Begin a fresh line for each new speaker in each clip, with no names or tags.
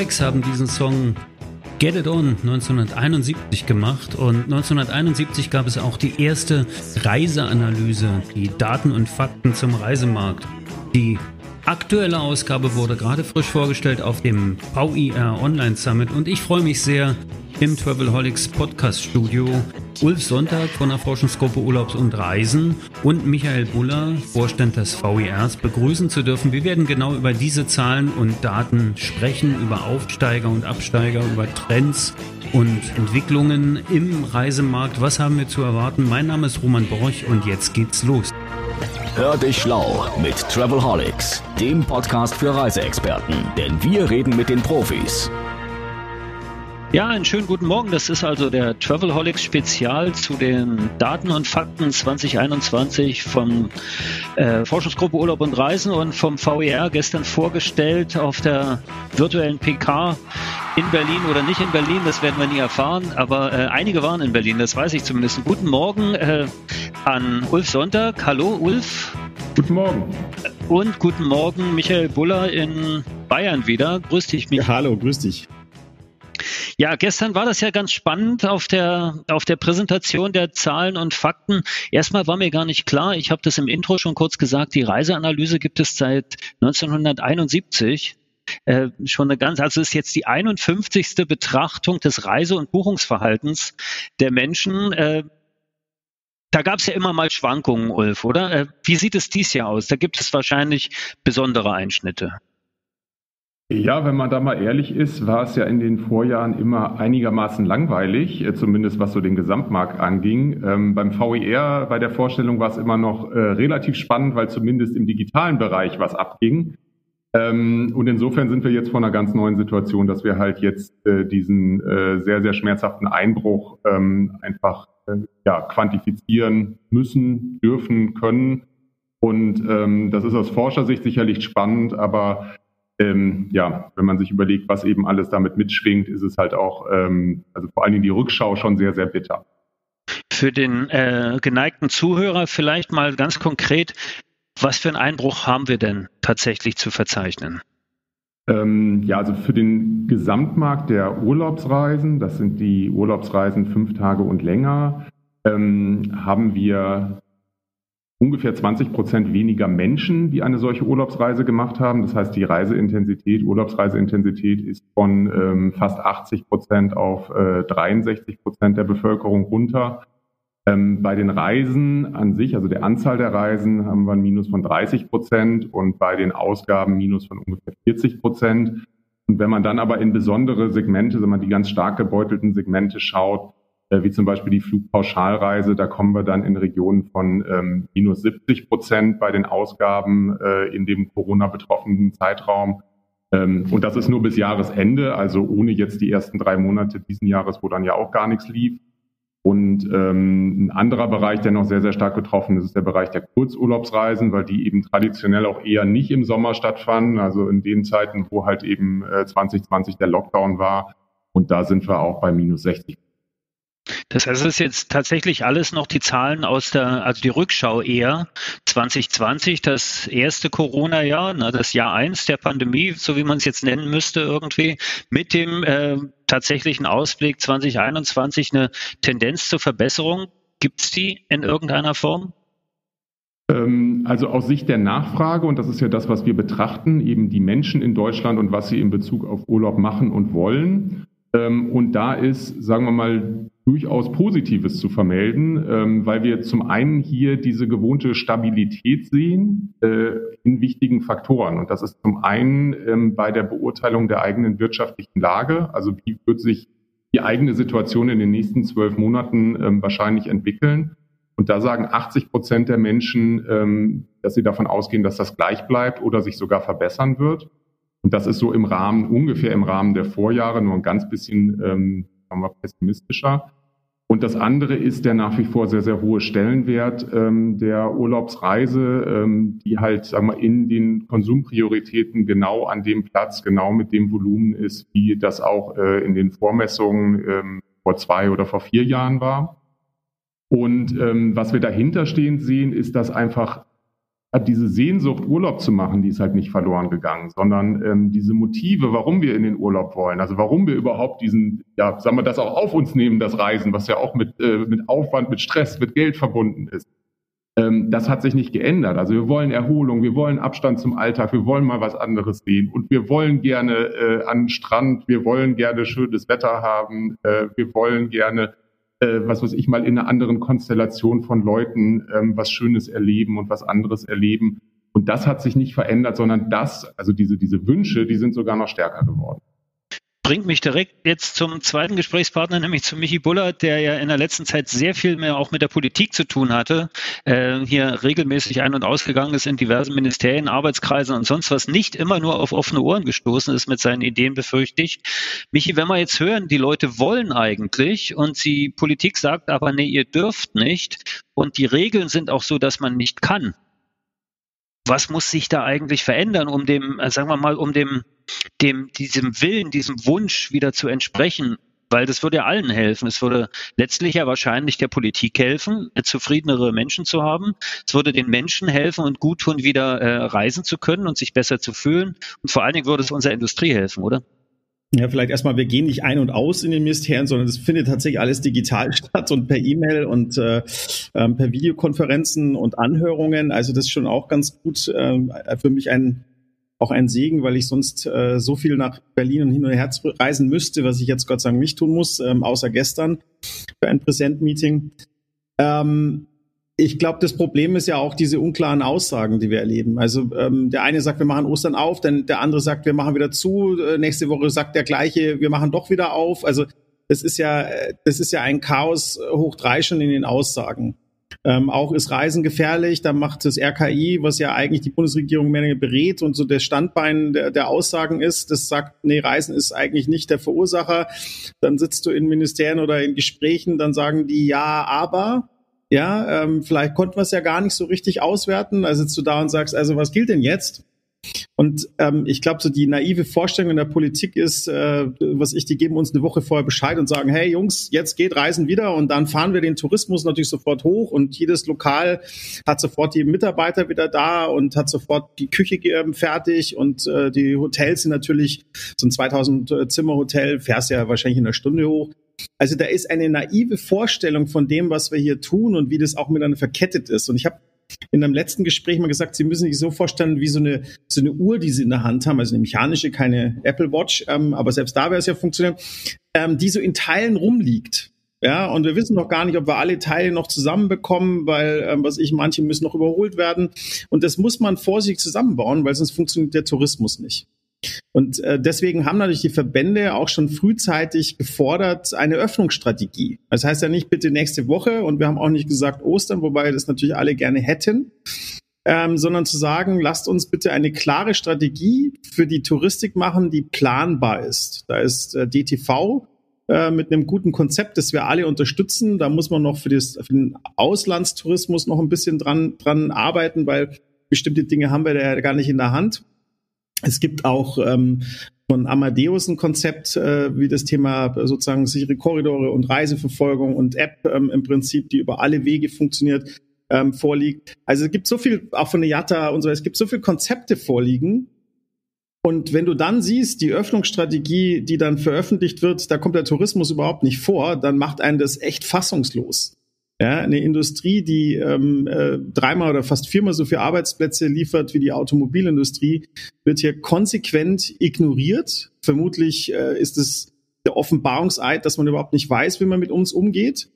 X haben diesen Song Get It On 1971 gemacht und 1971 gab es auch die erste Reiseanalyse, die Daten und Fakten zum Reisemarkt. Die aktuelle Ausgabe wurde gerade frisch vorgestellt auf dem VIR Online Summit und ich freue mich sehr, im Travelholics Podcast Studio Ulf Sonntag von der Forschungsgruppe Urlaubs und Reisen und Michael Buller, Vorstand des VIRs, begrüßen zu dürfen. Wir werden genau über diese Zahlen und Daten sprechen, über Aufsteiger und Absteiger, über Trends und Entwicklungen im Reisemarkt. Was haben wir zu erwarten? Mein Name ist Roman Borch und jetzt geht's los.
Hör dich schlau mit Travelholics, dem Podcast für Reiseexperten, denn wir reden mit den Profis.
Ja, einen schönen guten Morgen. Das ist also der Travelholics Spezial zu den Daten und Fakten 2021 von äh, Forschungsgruppe Urlaub und Reisen und vom VER gestern vorgestellt auf der virtuellen PK in Berlin oder nicht in Berlin, das werden wir nie erfahren, aber äh, einige waren in Berlin, das weiß ich zumindest. Guten Morgen äh, an Ulf Sonntag. Hallo Ulf.
Guten Morgen.
Und guten Morgen Michael Buller in Bayern wieder. Grüß dich,
Michael. Ja, hallo, grüß dich.
Ja, gestern war das ja ganz spannend auf der, auf der Präsentation der Zahlen und Fakten. Erstmal war mir gar nicht klar, ich habe das im Intro schon kurz gesagt, die Reiseanalyse gibt es seit 1971. Äh, schon eine ganz, also ist jetzt die 51. Betrachtung des Reise- und Buchungsverhaltens der Menschen. Äh, da gab es ja immer mal Schwankungen, Ulf, oder? Äh, wie sieht es dies Jahr aus? Da gibt es wahrscheinlich besondere Einschnitte.
Ja, wenn man da mal ehrlich ist, war es ja in den Vorjahren immer einigermaßen langweilig, äh, zumindest was so den Gesamtmarkt anging. Ähm, beim VER bei der Vorstellung war es immer noch äh, relativ spannend, weil zumindest im digitalen Bereich was abging. Ähm, und insofern sind wir jetzt vor einer ganz neuen Situation, dass wir halt jetzt äh, diesen äh, sehr, sehr schmerzhaften Einbruch ähm, einfach äh, ja, quantifizieren müssen, dürfen, können. Und ähm, das ist aus Forschersicht sicherlich spannend, aber ähm, ja, wenn man sich überlegt, was eben alles damit mitschwingt, ist es halt auch, ähm, also vor allen Dingen die Rückschau schon sehr, sehr bitter.
Für den äh, geneigten Zuhörer vielleicht mal ganz konkret, was für einen Einbruch haben wir denn tatsächlich zu verzeichnen?
Ähm, ja, also für den Gesamtmarkt der Urlaubsreisen, das sind die Urlaubsreisen fünf Tage und länger, ähm, haben wir ungefähr 20 Prozent weniger Menschen, die eine solche Urlaubsreise gemacht haben. Das heißt, die Reiseintensität, Urlaubsreiseintensität ist von ähm, fast 80 Prozent auf äh, 63 Prozent der Bevölkerung runter. Ähm, bei den Reisen an sich, also der Anzahl der Reisen, haben wir ein Minus von 30 Prozent und bei den Ausgaben Minus von ungefähr 40 Prozent. Und wenn man dann aber in besondere Segmente, wenn man die ganz stark gebeutelten Segmente schaut, wie zum Beispiel die Flugpauschalreise. Da kommen wir dann in Regionen von ähm, minus 70 Prozent bei den Ausgaben äh, in dem Corona-betroffenen Zeitraum. Ähm, und das ist nur bis Jahresende, also ohne jetzt die ersten drei Monate diesen Jahres, wo dann ja auch gar nichts lief. Und ähm, ein anderer Bereich, der noch sehr, sehr stark betroffen ist, ist der Bereich der Kurzurlaubsreisen, weil die eben traditionell auch eher nicht im Sommer stattfanden, also in den Zeiten, wo halt eben äh, 2020 der Lockdown war. Und da sind wir auch bei minus 60
das heißt, es ist jetzt tatsächlich alles noch die Zahlen aus der, also die Rückschau eher 2020, das erste Corona-Jahr, das Jahr eins der Pandemie, so wie man es jetzt nennen müsste irgendwie, mit dem äh, tatsächlichen Ausblick 2021 eine Tendenz zur Verbesserung. Gibt es die in irgendeiner Form?
Ähm, also aus Sicht der Nachfrage, und das ist ja das, was wir betrachten, eben die Menschen in Deutschland und was sie in Bezug auf Urlaub machen und wollen. Ähm, und da ist, sagen wir mal, durchaus Positives zu vermelden, ähm, weil wir zum einen hier diese gewohnte Stabilität sehen äh, in wichtigen Faktoren. Und das ist zum einen ähm, bei der Beurteilung der eigenen wirtschaftlichen Lage, also wie wird sich die eigene Situation in den nächsten zwölf Monaten ähm, wahrscheinlich entwickeln. Und da sagen 80 Prozent der Menschen, ähm, dass sie davon ausgehen, dass das gleich bleibt oder sich sogar verbessern wird. Und das ist so im Rahmen, ungefähr im Rahmen der Vorjahre, nur ein ganz bisschen ähm, sagen wir, pessimistischer. Und das andere ist der nach wie vor sehr, sehr hohe Stellenwert ähm, der Urlaubsreise, ähm, die halt sagen wir, in den Konsumprioritäten genau an dem Platz, genau mit dem Volumen ist, wie das auch äh, in den Vormessungen ähm, vor zwei oder vor vier Jahren war. Und ähm, was wir dahinter stehen sehen, ist, dass einfach diese Sehnsucht, Urlaub zu machen, die ist halt nicht verloren gegangen, sondern ähm, diese Motive, warum wir in den Urlaub wollen, also warum wir überhaupt diesen, ja, sagen wir, das auch auf uns nehmen, das Reisen, was ja auch mit, äh, mit Aufwand, mit Stress, mit Geld verbunden ist. Ähm, das hat sich nicht geändert. Also wir wollen Erholung, wir wollen Abstand zum Alltag, wir wollen mal was anderes sehen und wir wollen gerne äh, an den Strand, wir wollen gerne schönes Wetter haben, äh, wir wollen gerne äh, was weiß ich mal, in einer anderen Konstellation von Leuten ähm, was Schönes erleben und was anderes erleben. Und das hat sich nicht verändert, sondern das, also diese, diese Wünsche, die sind sogar noch stärker geworden
bringt mich direkt jetzt zum zweiten Gesprächspartner, nämlich zu Michi Bullert, der ja in der letzten Zeit sehr viel mehr auch mit der Politik zu tun hatte, äh, hier regelmäßig ein- und ausgegangen ist in diversen Ministerien, Arbeitskreisen und sonst was, nicht immer nur auf offene Ohren gestoßen ist mit seinen Ideen, befürchte ich. Michi, wenn wir jetzt hören, die Leute wollen eigentlich und die Politik sagt aber, nee, ihr dürft nicht und die Regeln sind auch so, dass man nicht kann. Was muss sich da eigentlich verändern, um dem, äh, sagen wir mal, um dem dem, diesem Willen, diesem Wunsch wieder zu entsprechen, weil das würde ja allen helfen. Es würde letztlich ja wahrscheinlich der Politik helfen, zufriedenere Menschen zu haben. Es würde den Menschen helfen und gut tun, wieder äh, reisen zu können und sich besser zu fühlen. Und vor allen Dingen würde es unserer Industrie helfen, oder?
Ja, vielleicht erstmal, wir gehen nicht ein und aus in den Ministerien, sondern es findet tatsächlich alles digital statt und per E-Mail und äh, ähm, per Videokonferenzen und Anhörungen. Also das ist schon auch ganz gut äh, für mich ein auch ein Segen, weil ich sonst äh, so viel nach Berlin und hin und her reisen müsste, was ich jetzt Gott sei Dank nicht tun muss, ähm, außer gestern für ein Präsentmeeting. Ähm, ich glaube, das Problem ist ja auch diese unklaren Aussagen, die wir erleben. Also ähm, der eine sagt, wir machen Ostern auf, dann der andere sagt, wir machen wieder zu. Äh, nächste Woche sagt der gleiche, wir machen doch wieder auf. Also das ist ja, äh, das ist ja ein Chaos hoch drei schon in den Aussagen. Ähm, auch ist Reisen gefährlich, da macht das RKI, was ja eigentlich die Bundesregierung mehr berät und so der Standbein der, der Aussagen ist, das sagt, nee, Reisen ist eigentlich nicht der Verursacher. Dann sitzt du in Ministerien oder in Gesprächen, dann sagen die ja, aber ja, ähm, vielleicht konnten wir es ja gar nicht so richtig auswerten. Also sitzt du da und sagst, also was gilt denn jetzt? Und ähm, ich glaube, so die naive Vorstellung in der Politik ist, äh, was ich, die geben uns eine Woche vorher Bescheid und sagen, hey Jungs, jetzt geht Reisen wieder und dann fahren wir den Tourismus natürlich sofort hoch und jedes Lokal hat sofort die Mitarbeiter wieder da und hat sofort die Küche äh, fertig und äh, die Hotels sind natürlich so ein 2000 äh, Zimmer Hotel, fährst ja wahrscheinlich in einer Stunde hoch. Also da ist eine naive Vorstellung von dem, was wir hier tun und wie das auch miteinander verkettet ist. Und ich habe in einem letzten Gespräch mal gesagt, Sie müssen sich so vorstellen, wie so eine, so eine Uhr, die Sie in der Hand haben, also eine mechanische, keine Apple Watch, ähm, aber selbst da wäre es ja funktionieren, ähm, die so in Teilen rumliegt. Ja, und wir wissen noch gar nicht, ob wir alle Teile noch zusammenbekommen, weil, ähm, was ich, manche müssen noch überholt werden. Und das muss man vorsichtig zusammenbauen, weil sonst funktioniert der Tourismus nicht. Und äh, deswegen haben natürlich die Verbände auch schon frühzeitig gefordert, eine Öffnungsstrategie. Das heißt ja nicht bitte nächste Woche und wir haben auch nicht gesagt Ostern, wobei das natürlich alle gerne hätten, ähm, sondern zu sagen, lasst uns bitte eine klare Strategie für die Touristik machen, die planbar ist. Da ist äh, DTV äh, mit einem guten Konzept, das wir alle unterstützen. Da muss man noch für, das, für den Auslandstourismus noch ein bisschen dran, dran arbeiten, weil bestimmte Dinge haben wir da ja gar nicht in der Hand. Es gibt auch ähm, von Amadeus ein Konzept, äh, wie das Thema sozusagen sichere Korridore und Reiseverfolgung und App ähm, im Prinzip, die über alle Wege funktioniert, ähm, vorliegt. Also es gibt so viel, auch von der Jatta und so, es gibt so viele Konzepte vorliegen. Und wenn du dann siehst, die Öffnungsstrategie, die dann veröffentlicht wird, da kommt der Tourismus überhaupt nicht vor, dann macht einen das echt fassungslos. Ja, eine Industrie, die ähm, äh, dreimal oder fast viermal so viele Arbeitsplätze liefert wie die Automobilindustrie, wird hier konsequent ignoriert. Vermutlich äh, ist es der Offenbarungseid, dass man überhaupt nicht weiß, wie man mit uns umgeht.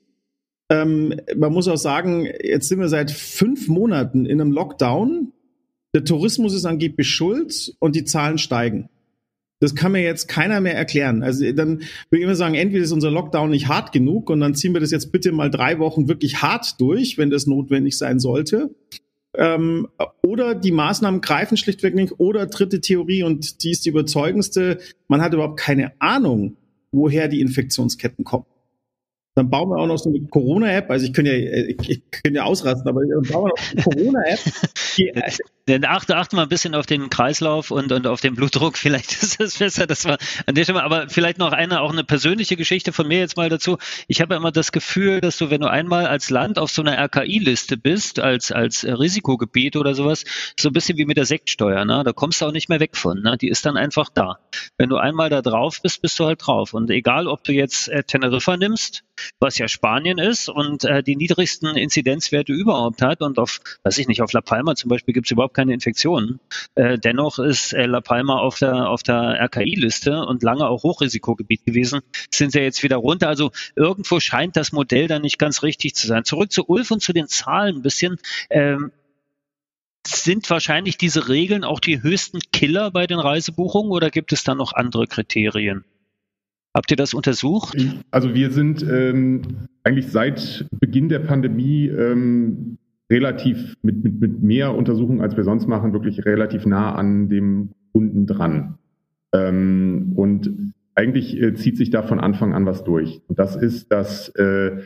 Ähm, man muss auch sagen, jetzt sind wir seit fünf Monaten in einem Lockdown. Der Tourismus ist angeblich schuld und die Zahlen steigen. Das kann mir jetzt keiner mehr erklären. Also dann würde ich immer sagen, entweder ist unser Lockdown nicht hart genug und dann ziehen wir das jetzt bitte mal drei Wochen wirklich hart durch, wenn das notwendig sein sollte. Ähm, oder die Maßnahmen greifen schlichtweg nicht. Oder dritte Theorie, und die ist die überzeugendste, man hat überhaupt keine Ahnung, woher die Infektionsketten kommen. Dann bauen wir auch noch so eine Corona-App. Also ich könnte ja, ich könnte ja ausrasten, aber dann bauen wir noch eine Corona-App.
Dann achte, achte mal ein bisschen auf den Kreislauf und, und auf den Blutdruck. Vielleicht ist es besser, dass wir an der Stelle, aber vielleicht noch eine, auch eine persönliche Geschichte von mir jetzt mal dazu. Ich habe immer das Gefühl, dass du, wenn du einmal als Land auf so einer RKI-Liste bist, als, als Risikogebiet oder sowas, so ein bisschen wie mit der Sektsteuer, ne? Da kommst du auch nicht mehr weg von, ne? Die ist dann einfach da. Wenn du einmal da drauf bist, bist du halt drauf. Und egal, ob du jetzt äh, Teneriffa nimmst, was ja Spanien ist und äh, die niedrigsten Inzidenzwerte überhaupt hat und auf, weiß ich nicht, auf La Palma zum Beispiel gibt es überhaupt keine Infektionen. Äh, dennoch ist äh, La Palma auf der, auf der RKI-Liste und lange auch Hochrisikogebiet gewesen, sind sie jetzt wieder runter. Also irgendwo scheint das Modell dann nicht ganz richtig zu sein. Zurück zu Ulf und zu den Zahlen ein bisschen. Ähm, sind wahrscheinlich diese Regeln auch die höchsten Killer bei den Reisebuchungen oder gibt es da noch andere Kriterien? Habt ihr das untersucht?
Also wir sind ähm, eigentlich seit Beginn der Pandemie ähm, relativ mit, mit, mit mehr Untersuchungen, als wir sonst machen, wirklich relativ nah an dem Kunden dran. Ähm, und eigentlich äh, zieht sich da von Anfang an was durch. Und das ist, dass äh,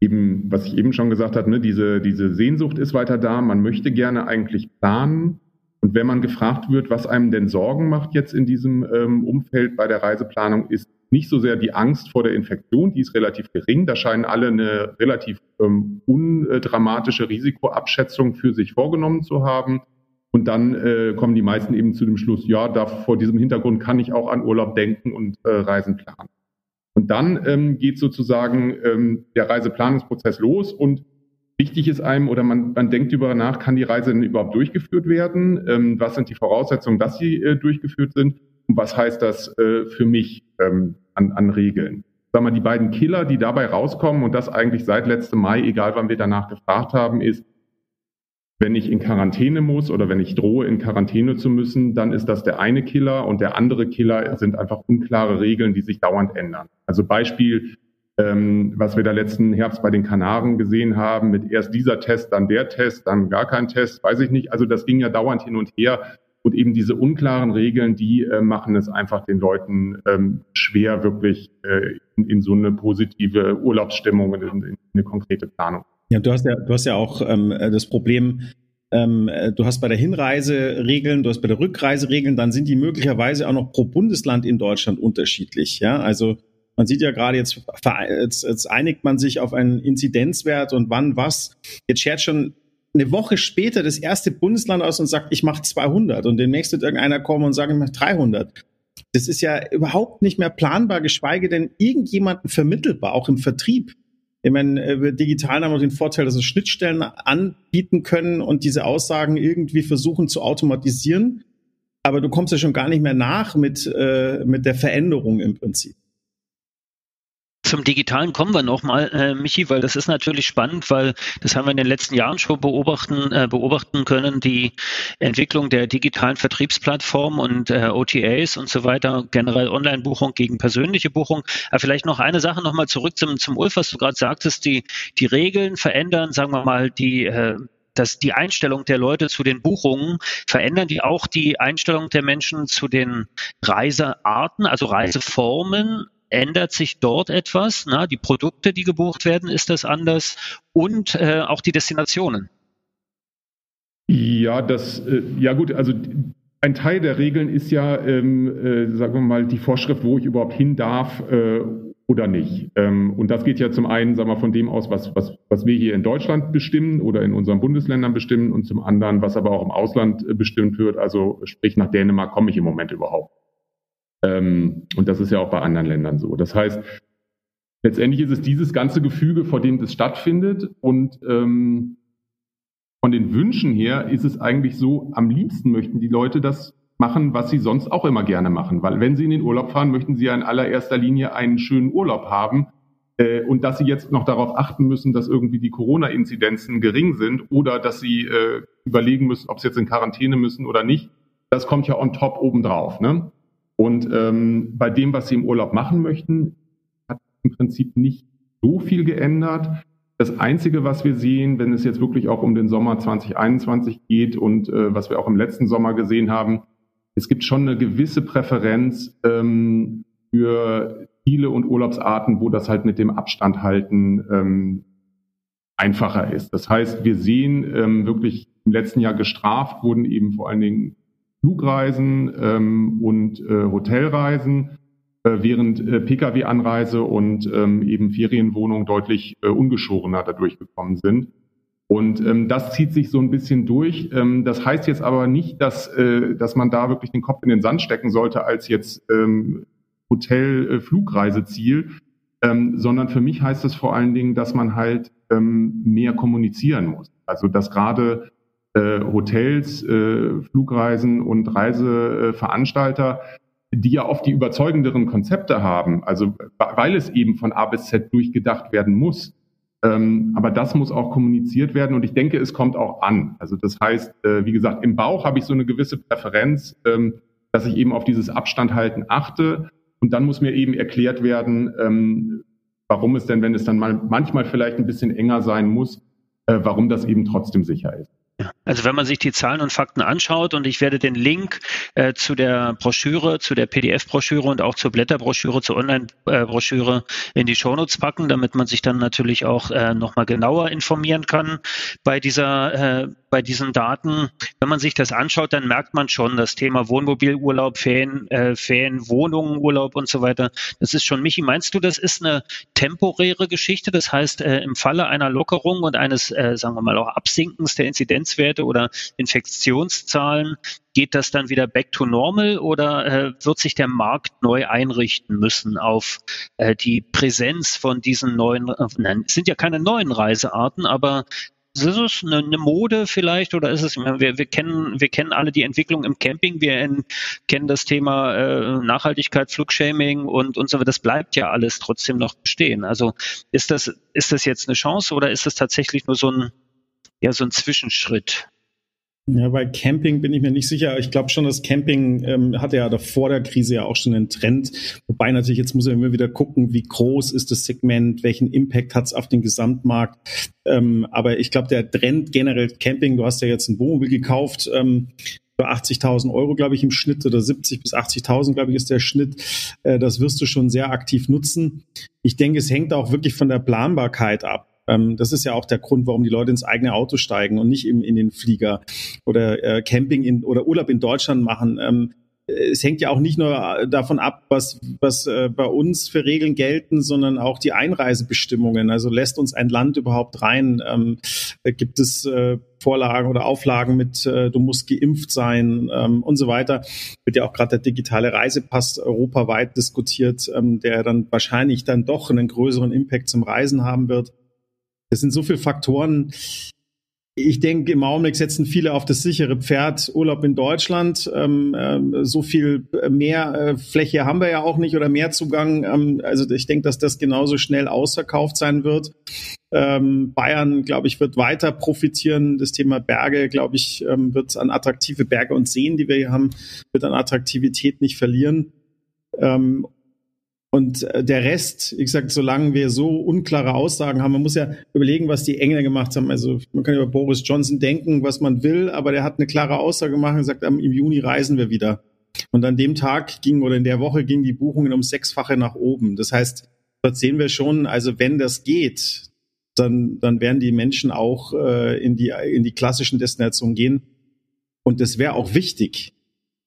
eben, was ich eben schon gesagt habe, ne, diese, diese Sehnsucht ist weiter da. Man möchte gerne eigentlich planen. Und wenn man gefragt wird, was einem denn Sorgen macht jetzt in diesem ähm, Umfeld bei der Reiseplanung, ist nicht so sehr die Angst vor der Infektion, die ist relativ gering. Da scheinen alle eine relativ ähm, undramatische Risikoabschätzung für sich vorgenommen zu haben. Und dann äh, kommen die meisten eben zu dem Schluss, ja, da vor diesem Hintergrund kann ich auch an Urlaub denken und äh, Reisen planen. Und dann ähm, geht sozusagen ähm, der Reiseplanungsprozess los und wichtig ist einem oder man, man denkt darüber nach, kann die Reise denn überhaupt durchgeführt werden? Ähm, was sind die Voraussetzungen, dass sie äh, durchgeführt sind? Und was heißt das äh, für mich ähm, an, an Regeln? Sag mal, die beiden Killer, die dabei rauskommen und das eigentlich seit letztem Mai, egal wann wir danach gefragt haben, ist, wenn ich in Quarantäne muss oder wenn ich drohe, in Quarantäne zu müssen, dann ist das der eine Killer und der andere Killer sind einfach unklare Regeln, die sich dauernd ändern. Also Beispiel, ähm, was wir da letzten Herbst bei den Kanaren gesehen haben, mit erst dieser Test, dann der Test, dann gar kein Test, weiß ich nicht. Also das ging ja dauernd hin und her. Und eben diese unklaren Regeln, die äh, machen es einfach den Leuten ähm, schwer, wirklich äh, in, in, so eine positive Urlaubsstimmung und in, in, eine konkrete Planung.
Ja, du hast ja, du hast ja auch ähm, das Problem, ähm, du hast bei der Hinreise Regeln, du hast bei der Rückreise Regeln, dann sind die möglicherweise auch noch pro Bundesland in Deutschland unterschiedlich. Ja, also man sieht ja gerade jetzt, jetzt, jetzt einigt man sich auf einen Inzidenzwert und wann was. Jetzt schert schon eine Woche später das erste Bundesland aus und sagt, ich mache 200 und demnächst wird irgendeiner kommen und sagen, ich mache 300. Das ist ja überhaupt nicht mehr planbar, geschweige denn irgendjemanden vermittelbar, auch im Vertrieb. Ich meine, äh, wir digital haben wir den Vorteil, dass wir Schnittstellen anbieten können und diese Aussagen irgendwie versuchen zu automatisieren. Aber du kommst ja schon gar nicht mehr nach mit, äh, mit der Veränderung im Prinzip
zum Digitalen kommen wir nochmal, äh, Michi, weil das ist natürlich spannend, weil das haben wir in den letzten Jahren schon beobachten, äh, beobachten können, die Entwicklung der digitalen Vertriebsplattform und äh, OTAs und so weiter, generell Online-Buchung gegen persönliche Buchung. Aber vielleicht noch eine Sache nochmal zurück zum, zum Ulf, was du gerade sagtest, die, die Regeln verändern, sagen wir mal, die äh, dass die Einstellung der Leute zu den Buchungen verändern die auch die Einstellung der Menschen zu den Reisearten, also Reiseformen ändert sich dort etwas. Na, die Produkte, die gebucht werden, ist das anders und äh, auch die Destinationen.
Ja, das, äh, ja gut, also ein Teil der Regeln ist ja, ähm, äh, sagen wir mal, die Vorschrift, wo ich überhaupt hin darf äh, oder nicht. Ähm, und das geht ja zum einen, sagen wir, von dem aus, was, was, was wir hier in Deutschland bestimmen oder in unseren Bundesländern bestimmen und zum anderen, was aber auch im Ausland äh, bestimmt wird. Also sprich, nach Dänemark komme ich im Moment überhaupt. Ähm, und das ist ja auch bei anderen Ländern so. Das heißt, letztendlich ist es dieses ganze Gefüge, vor dem das stattfindet. Und ähm, von den Wünschen her ist es eigentlich so, am liebsten möchten die Leute das machen, was sie sonst auch immer gerne machen. Weil wenn sie in den Urlaub fahren, möchten sie ja in allererster Linie einen schönen Urlaub haben. Äh, und dass sie jetzt noch darauf achten müssen, dass irgendwie die Corona-Inzidenzen gering sind oder dass sie äh, überlegen müssen, ob sie jetzt in Quarantäne müssen oder nicht, das kommt ja on top obendrauf. Ne? Und ähm, bei dem, was Sie im Urlaub machen möchten, hat im Prinzip nicht so viel geändert. Das Einzige, was wir sehen, wenn es jetzt wirklich auch um den Sommer 2021 geht und äh, was wir auch im letzten Sommer gesehen haben, es gibt schon eine gewisse Präferenz ähm, für Ziele und Urlaubsarten, wo das halt mit dem Abstand halten ähm, einfacher ist. Das heißt, wir sehen ähm, wirklich im letzten Jahr gestraft wurden eben vor allen Dingen Flugreisen ähm, und äh, Hotelreisen, äh, während äh, Pkw-Anreise und ähm, eben Ferienwohnungen deutlich äh, ungeschorener dadurch gekommen sind. Und ähm, das zieht sich so ein bisschen durch. Ähm, das heißt jetzt aber nicht, dass, äh, dass man da wirklich den Kopf in den Sand stecken sollte als jetzt ähm, Hotel-Flugreiseziel, äh, ähm, sondern für mich heißt es vor allen Dingen, dass man halt ähm, mehr kommunizieren muss. Also dass gerade Hotels, äh, Flugreisen und Reiseveranstalter, die ja oft die überzeugenderen Konzepte haben, also weil es eben von A bis Z durchgedacht werden muss. Ähm, aber das muss auch kommuniziert werden und ich denke, es kommt auch an. Also das heißt, äh, wie gesagt, im Bauch habe ich so eine gewisse Präferenz, ähm, dass ich eben auf dieses Abstand halten achte und dann muss mir eben erklärt werden, ähm, warum es denn, wenn es dann mal manchmal vielleicht ein bisschen enger sein muss, äh, warum das eben trotzdem sicher ist.
Also wenn man sich die Zahlen und Fakten anschaut und ich werde den Link äh, zu der Broschüre, zu der PDF-Broschüre und auch zur Blätterbroschüre, zur Online-Broschüre in die Shownotes packen, damit man sich dann natürlich auch äh, nochmal genauer informieren kann bei dieser äh, bei diesen Daten. Wenn man sich das anschaut, dann merkt man schon das Thema Wohnmobilurlaub, Ferien, äh, Ferien, Wohnungen, Urlaub und so weiter. Das ist schon, Michi, meinst du, das ist eine temporäre Geschichte? Das heißt, äh, im Falle einer Lockerung und eines, äh, sagen wir mal, auch Absinkens der Inzidenzwerte oder Infektionszahlen, geht das dann wieder back to normal oder äh, wird sich der Markt neu einrichten müssen auf äh, die Präsenz von diesen neuen, äh, nein, es sind ja keine neuen Reisearten, aber ist es eine, eine Mode vielleicht oder ist es, wir, wir, kennen, wir kennen alle die Entwicklung im Camping, wir in, kennen das Thema äh, Nachhaltigkeit, Flugshaming und, und so weiter. Das bleibt ja alles trotzdem noch bestehen. Also ist das, ist das jetzt eine Chance oder ist das tatsächlich nur so ein, ja, so ein Zwischenschritt?
Ja, bei Camping bin ich mir nicht sicher. Ich glaube schon, dass Camping ähm, hatte ja vor der Krise ja auch schon einen Trend. Wobei natürlich jetzt muss man immer wieder gucken, wie groß ist das Segment, welchen Impact hat es auf den Gesamtmarkt. Ähm, aber ich glaube, der Trend generell Camping, du hast ja jetzt ein Wohnmobil gekauft, ähm, für 80.000 Euro, glaube ich, im Schnitt oder 70 bis 80.000, glaube ich, ist der Schnitt. Äh, das wirst du schon sehr aktiv nutzen. Ich denke, es hängt auch wirklich von der Planbarkeit ab. Ähm, das ist ja auch der Grund, warum die Leute ins eigene Auto steigen und nicht im, in den Flieger oder äh, Camping in, oder Urlaub in Deutschland machen. Ähm, es hängt ja auch nicht nur davon ab, was, was äh, bei uns für Regeln gelten, sondern auch die Einreisebestimmungen. Also lässt uns ein Land überhaupt rein? Ähm, gibt es äh, Vorlagen oder Auflagen mit, äh, du musst geimpft sein ähm, und so weiter. Wird ja auch gerade der digitale Reisepass europaweit diskutiert, ähm, der dann wahrscheinlich dann doch einen größeren Impact zum Reisen haben wird. Es sind so viele Faktoren. Ich denke, im Augenblick setzen viele auf das sichere Pferd Urlaub in Deutschland. Ähm, äh, so viel mehr äh, Fläche haben wir ja auch nicht oder mehr Zugang. Ähm, also ich denke, dass das genauso schnell ausverkauft sein wird. Ähm, Bayern, glaube ich, wird weiter profitieren. Das Thema Berge, glaube ich, ähm, wird an attraktive Berge und Seen, die wir hier haben, wird an Attraktivität nicht verlieren. Und äh, der Rest, ich sag, solange wir so unklare Aussagen haben, man muss ja überlegen, was die Engländer gemacht haben. Also man kann über Boris Johnson denken, was man will, aber der hat eine klare Aussage gemacht und gesagt, im Juni reisen wir wieder. Und an dem Tag ging oder in der Woche gingen die Buchungen um sechsfache nach oben. Das heißt, dort sehen wir schon, also wenn das geht, dann, dann werden die Menschen auch äh, in, die, in die klassischen Destinationen gehen. Und das wäre auch wichtig.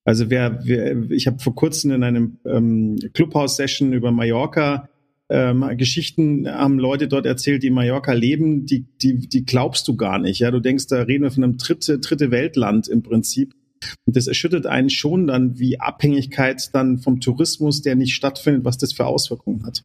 Also wer, wer ich habe vor kurzem in einem ähm, Clubhouse-Session über Mallorca ähm, Geschichten haben Leute dort erzählt, die in Mallorca leben, die, die, die glaubst du gar nicht. Ja, du denkst, da reden wir von einem dritte, dritte Weltland im Prinzip. Und das erschüttert einen schon dann, wie Abhängigkeit dann vom Tourismus, der nicht stattfindet, was das für Auswirkungen hat.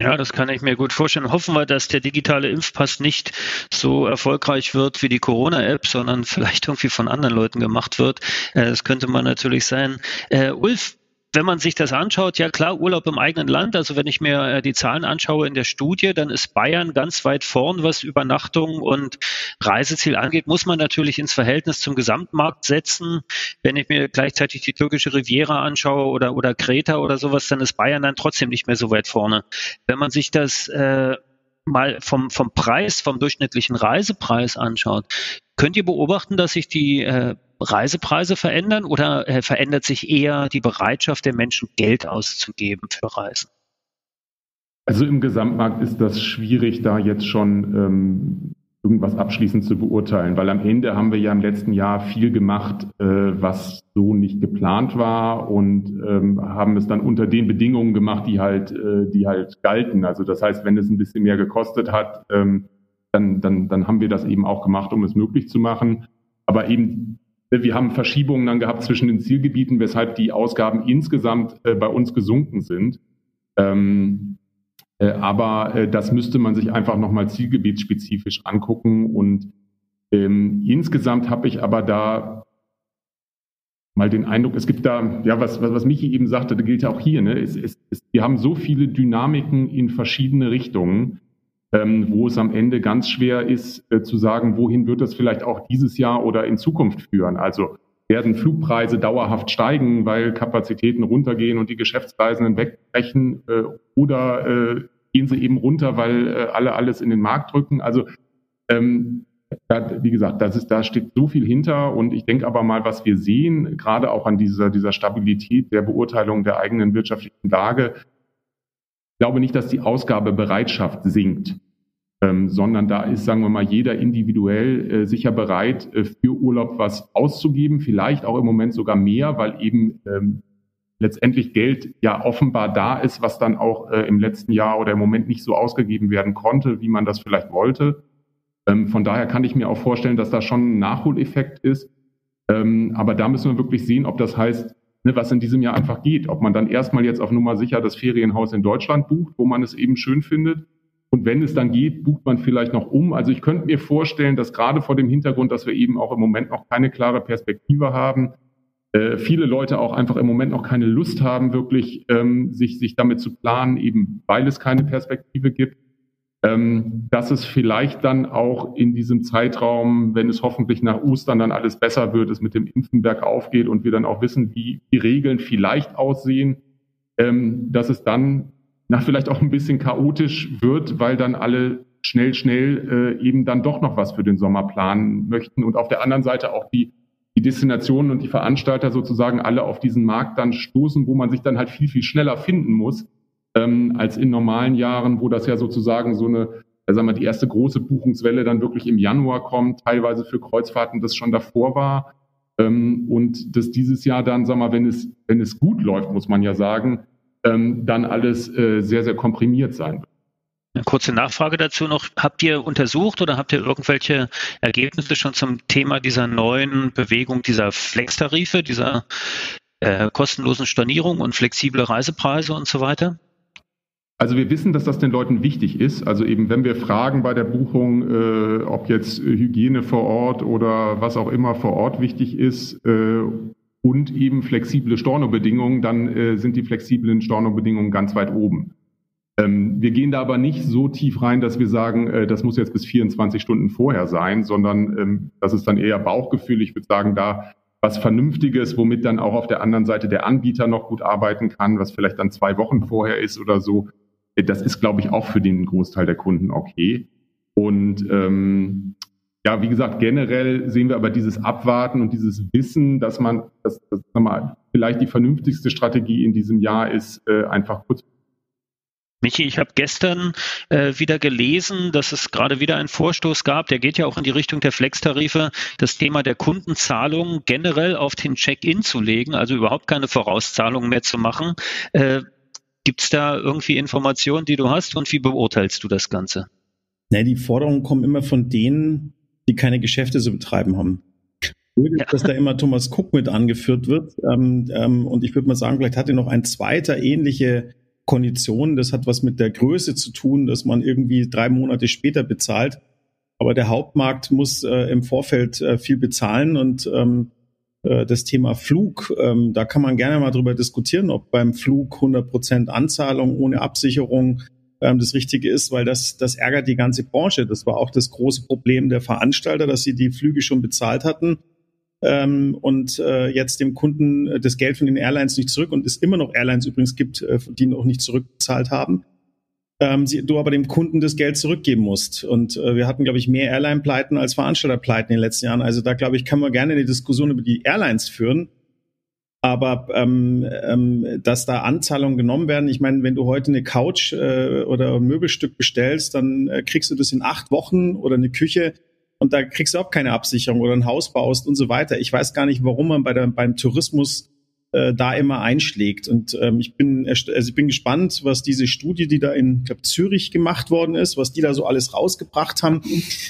Ja, das kann ich mir gut vorstellen. Hoffen wir, dass der digitale Impfpass nicht so erfolgreich wird wie die Corona-App, sondern vielleicht irgendwie von anderen Leuten gemacht wird. Äh, das könnte man natürlich sein. Äh, Ulf, wenn man sich das anschaut, ja klar, Urlaub im eigenen Land, also wenn ich mir äh, die Zahlen anschaue in der Studie, dann ist Bayern ganz weit vorn, was Übernachtung und Reiseziel angeht, muss man natürlich ins Verhältnis zum Gesamtmarkt setzen. Wenn ich mir gleichzeitig die türkische Riviera anschaue oder, oder Kreta oder sowas, dann ist Bayern dann trotzdem nicht mehr so weit vorne. Wenn man sich das äh, mal vom, vom Preis, vom durchschnittlichen Reisepreis anschaut, könnt ihr beobachten, dass sich die äh, Reisepreise verändern oder äh, verändert sich eher die Bereitschaft der Menschen, Geld auszugeben für Reisen?
Also im Gesamtmarkt ist das schwierig, da jetzt schon ähm, irgendwas abschließend zu beurteilen, weil am Ende haben wir ja im letzten Jahr viel gemacht, äh, was so nicht geplant war und ähm, haben es dann unter den Bedingungen gemacht, die halt, äh, die halt galten. Also das heißt, wenn es ein bisschen mehr gekostet hat, ähm, dann, dann, dann haben wir das eben auch gemacht, um es möglich zu machen. Aber eben, wir haben Verschiebungen dann gehabt zwischen den Zielgebieten, weshalb die Ausgaben insgesamt äh, bei uns gesunken sind. Ähm, äh, aber äh, das müsste man sich einfach nochmal zielgebietsspezifisch angucken. Und ähm, insgesamt habe ich aber da mal den Eindruck, es gibt da, ja, was, was, was Michi eben sagte, das gilt ja auch hier, ne? Es, es, es, wir haben so viele Dynamiken in verschiedene Richtungen, ähm, wo es am Ende ganz schwer ist äh, zu sagen, wohin wird das vielleicht auch dieses Jahr oder in Zukunft führen. Also werden Flugpreise dauerhaft steigen, weil Kapazitäten runtergehen und die Geschäftsreisenden wegbrechen äh, oder äh, gehen sie eben runter, weil äh, alle alles in den Markt drücken. Also ähm, da, wie gesagt, das ist, da steht so viel hinter und ich denke aber mal, was wir sehen, gerade auch an dieser, dieser Stabilität der Beurteilung der eigenen wirtschaftlichen Lage, ich glaube nicht, dass die Ausgabebereitschaft sinkt ähm, sondern da ist, sagen wir mal, jeder individuell äh, sicher bereit, äh, für Urlaub was auszugeben, vielleicht auch im Moment sogar mehr, weil eben ähm, letztendlich Geld ja offenbar da ist, was dann auch äh, im letzten Jahr oder im Moment nicht so ausgegeben werden konnte, wie man das vielleicht wollte. Ähm, von daher kann ich mir auch vorstellen, dass da schon ein Nachholeffekt ist. Ähm, aber da müssen wir wirklich sehen, ob das heißt, ne, was in diesem Jahr einfach geht. Ob man dann erstmal jetzt auf Nummer sicher das Ferienhaus in Deutschland bucht, wo man es eben schön findet, und wenn es dann geht, bucht man vielleicht noch um. Also ich könnte mir vorstellen, dass gerade vor dem Hintergrund, dass wir eben auch im Moment noch keine klare Perspektive haben, äh, viele Leute auch einfach im Moment noch keine Lust haben, wirklich ähm, sich, sich damit zu planen, eben weil es keine Perspektive gibt, ähm, dass es vielleicht dann auch in diesem Zeitraum, wenn es hoffentlich nach Ostern dann alles besser wird, es mit dem Impfen bergauf geht und wir dann auch wissen, wie die Regeln vielleicht aussehen, ähm, dass es dann na, vielleicht auch ein bisschen chaotisch wird, weil dann alle schnell, schnell äh, eben dann doch noch was für den Sommer planen möchten und auf der anderen Seite auch die, die Destinationen und die Veranstalter sozusagen alle auf diesen Markt dann stoßen, wo man sich dann halt viel, viel schneller finden muss, ähm, als in normalen Jahren, wo das ja sozusagen so eine, sagen wir, die erste große Buchungswelle dann wirklich im Januar kommt, teilweise für Kreuzfahrten das schon davor war. Ähm, und das dieses Jahr dann, sagen wir, wenn es, wenn es gut läuft, muss man ja sagen, ähm, dann alles äh, sehr, sehr komprimiert sein wird.
Eine kurze Nachfrage dazu noch. Habt ihr untersucht oder habt ihr irgendwelche Ergebnisse schon zum Thema dieser neuen Bewegung, dieser Flex-Tarife, dieser äh, kostenlosen Stornierung und flexible Reisepreise und so weiter?
Also wir wissen, dass das den Leuten wichtig ist. Also eben, wenn wir fragen bei der Buchung, äh, ob jetzt Hygiene vor Ort oder was auch immer vor Ort wichtig ist, äh, und eben flexible Stornobedingungen, dann äh, sind die flexiblen Stornobedingungen ganz weit oben. Ähm, wir gehen da aber nicht so tief rein, dass wir sagen, äh, das muss jetzt bis 24 Stunden vorher sein, sondern ähm, das ist dann eher Bauchgefühl. Ich würde sagen, da was Vernünftiges, womit dann auch auf der anderen Seite der Anbieter noch gut arbeiten kann, was vielleicht dann zwei Wochen vorher ist oder so. Äh, das ist, glaube ich, auch für den Großteil der Kunden okay. Und ähm, ja, wie gesagt, generell sehen wir aber dieses Abwarten und dieses Wissen, dass man, dass, dass mal, vielleicht die vernünftigste Strategie in diesem Jahr ist, äh, einfach kurz.
Michi, ich habe gestern äh, wieder gelesen, dass es gerade wieder einen Vorstoß gab, der geht ja auch in die Richtung der Flex-Tarife, das Thema der Kundenzahlung generell auf den Check-in zu legen, also überhaupt keine Vorauszahlungen mehr zu machen. Äh, Gibt es da irgendwie Informationen, die du hast und wie beurteilst du das Ganze?
Nee, die Forderungen kommen immer von denen, die keine Geschäfte zu betreiben haben. Ja. Dass da immer Thomas Cook mit angeführt wird. Ähm, ähm, und ich würde mal sagen, vielleicht hat er noch ein zweiter ähnliche Kondition. Das hat was mit der Größe zu tun, dass man irgendwie drei Monate später bezahlt. Aber der Hauptmarkt muss äh, im Vorfeld äh, viel bezahlen und ähm, äh, das Thema Flug, ähm, da kann man gerne mal drüber diskutieren, ob beim Flug 100 Prozent Anzahlung ohne Absicherung ähm, das Richtige ist, weil das, das ärgert die ganze Branche. Das war auch das große Problem der Veranstalter, dass sie die Flüge schon bezahlt hatten ähm, und äh, jetzt dem Kunden äh, das Geld von den Airlines nicht zurück und es immer noch Airlines übrigens gibt, äh, die noch nicht zurückbezahlt haben. ähm, sie, du aber dem Kunden das Geld zurückgeben musst. Und äh, wir hatten, glaube ich, mehr Airline-Pleiten als Veranstalter-Pleiten in den letzten Jahren. Also da, glaube ich, kann man gerne eine Diskussion über die Airlines führen. Aber ähm, ähm, dass da Anzahlungen genommen werden, ich meine, wenn du heute eine Couch äh, oder Möbelstück bestellst, dann äh, kriegst du das in acht Wochen oder eine Küche und da kriegst du auch keine Absicherung oder ein Haus baust und so weiter. Ich weiß gar nicht, warum man bei der, beim Tourismus äh, da immer einschlägt. Und ähm, ich bin also ich bin gespannt, was diese Studie, die da in glaub, Zürich gemacht worden ist, was die da so alles rausgebracht haben.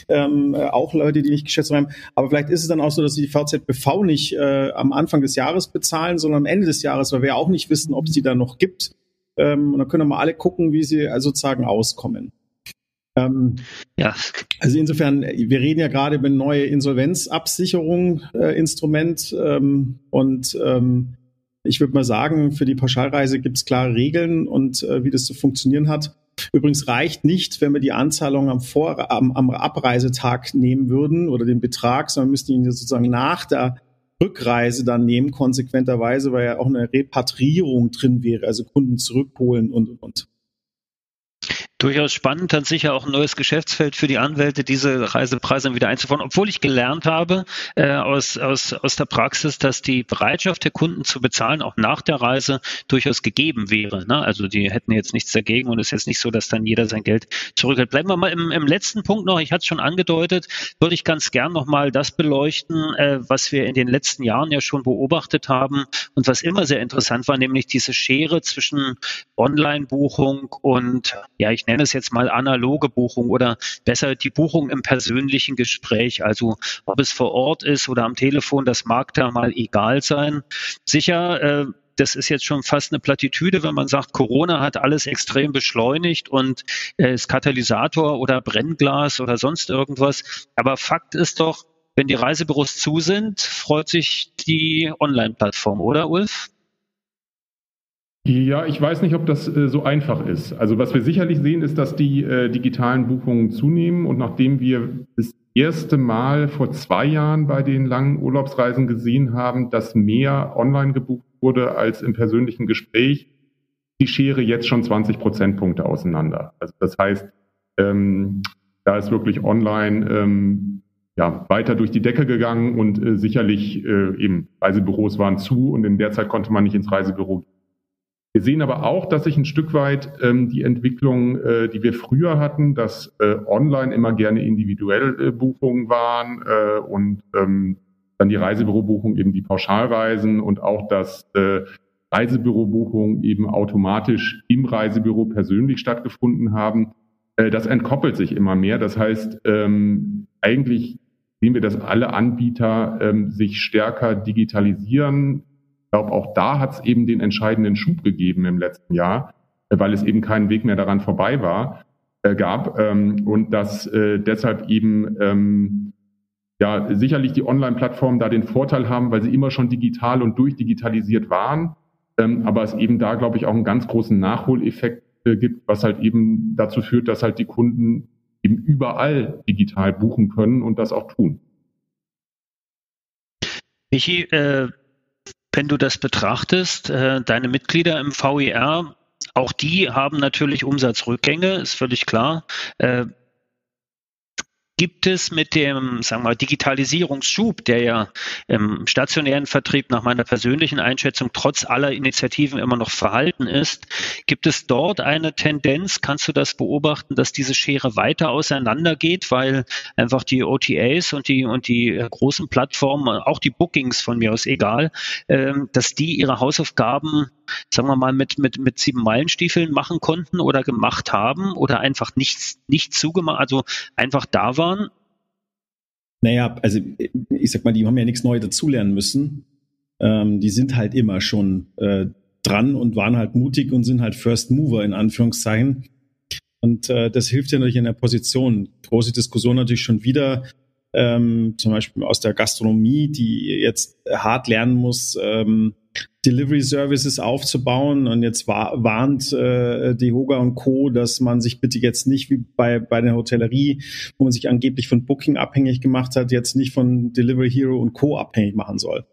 Ähm, äh, auch Leute, die nicht geschätzt haben. Aber vielleicht ist es dann auch so, dass sie die VZBV nicht äh, am Anfang des Jahres bezahlen, sondern am Ende des Jahres, weil wir ja auch nicht wissen, ob es die da noch gibt. Ähm, und dann können wir mal alle gucken, wie sie also sozusagen auskommen. Ähm, ja. Also insofern, wir reden ja gerade über neue Insolvenzabsicherung äh, Instrument ähm, und ähm, ich würde mal sagen, für die Pauschalreise gibt es klare Regeln und äh, wie das zu funktionieren hat. Übrigens reicht nicht, wenn wir die Anzahlung am, Vor am, am Abreisetag nehmen würden oder den Betrag, sondern müssten ihn sozusagen nach der Rückreise dann nehmen, konsequenterweise, weil ja auch eine Repatriierung drin wäre, also Kunden zurückholen und, und, und
durchaus spannend, dann sicher auch ein neues Geschäftsfeld für die Anwälte, diese Reisepreise wieder einzufahren, obwohl ich gelernt habe äh, aus, aus, aus der Praxis, dass die Bereitschaft der Kunden zu bezahlen auch nach der Reise durchaus gegeben wäre. Ne? Also die hätten jetzt nichts dagegen und es ist jetzt nicht so, dass dann jeder sein Geld zurückhält. Bleiben wir mal im, im letzten Punkt noch, ich hatte es schon angedeutet, würde ich ganz gern nochmal das beleuchten, äh, was wir in den letzten Jahren ja schon beobachtet haben und was immer sehr interessant war, nämlich diese Schere zwischen Online-Buchung und, ja, ich nenne nenne es jetzt mal analoge Buchung oder besser die Buchung im persönlichen Gespräch. Also ob es vor Ort ist oder am Telefon, das mag da mal egal sein. Sicher, äh, das ist jetzt schon fast eine Plattitüde, wenn man sagt, Corona hat alles extrem beschleunigt und äh, ist Katalysator oder Brennglas oder sonst irgendwas. Aber Fakt ist doch, wenn die Reisebüros zu sind, freut sich die Online-Plattform, oder Ulf?
Ja, ich weiß nicht, ob das äh, so einfach ist. Also was wir sicherlich sehen, ist, dass die äh, digitalen Buchungen zunehmen. Und nachdem wir das erste Mal vor zwei Jahren bei den langen Urlaubsreisen gesehen haben, dass mehr online gebucht wurde als im persönlichen Gespräch, die Schere jetzt schon 20 Prozentpunkte auseinander. Also das heißt, ähm, da ist wirklich online ähm, ja, weiter durch die Decke gegangen und äh, sicherlich äh, eben Reisebüros waren zu und in der Zeit konnte man nicht ins Reisebüro gehen. Wir sehen aber auch, dass sich ein Stück weit ähm, die Entwicklung, äh, die wir früher hatten, dass äh, online immer gerne individuell äh, Buchungen waren äh, und ähm, dann die Reisebürobuchung eben die Pauschalreisen und auch dass äh, Reisebürobuchungen eben automatisch im Reisebüro persönlich stattgefunden haben. Äh, das entkoppelt sich immer mehr. Das heißt, ähm, eigentlich sehen wir, dass alle Anbieter ähm, sich stärker digitalisieren, glaube, auch da hat es eben den entscheidenden Schub gegeben im letzten Jahr, äh, weil es eben keinen Weg mehr daran vorbei war, äh, gab ähm, und dass äh, deshalb eben ähm, ja sicherlich die Online-Plattformen da den Vorteil haben, weil sie immer schon digital und durchdigitalisiert waren, ähm, aber es eben da, glaube ich, auch einen ganz großen Nachholeffekt äh, gibt, was halt eben dazu führt, dass halt die Kunden eben überall digital buchen können und das auch tun.
Michi, äh, wenn du das betrachtest, äh, deine Mitglieder im VIR, auch die haben natürlich Umsatzrückgänge, ist völlig klar. Gibt es mit dem, sagen wir, Digitalisierungsschub, der ja im stationären Vertrieb nach meiner persönlichen Einschätzung trotz aller Initiativen immer noch verhalten ist, gibt es dort eine Tendenz, kannst du das beobachten, dass diese Schere weiter auseinandergeht, weil einfach die OTAs und die, und die äh, großen Plattformen, auch die Bookings von mir aus egal, ähm, dass die ihre Hausaufgaben, sagen wir mal, mit, mit, mit sieben Meilenstiefeln machen konnten oder gemacht haben oder einfach nichts, nicht zugemacht, also einfach da war waren?
Naja, also ich sag mal, die haben ja nichts Neues dazulernen müssen. Ähm, die sind halt immer schon äh, dran und waren halt mutig und sind halt First Mover in Anführungszeichen. Und äh, das hilft ja natürlich in der Position. Große Diskussion natürlich schon wieder, ähm, zum Beispiel aus der Gastronomie, die jetzt hart lernen muss, ähm, Delivery Services aufzubauen. Und jetzt warnt äh, Dehoga und Co., dass man sich bitte jetzt nicht wie bei, bei der Hotellerie, wo man sich angeblich von Booking abhängig gemacht hat, jetzt nicht von Delivery Hero und Co. abhängig machen soll.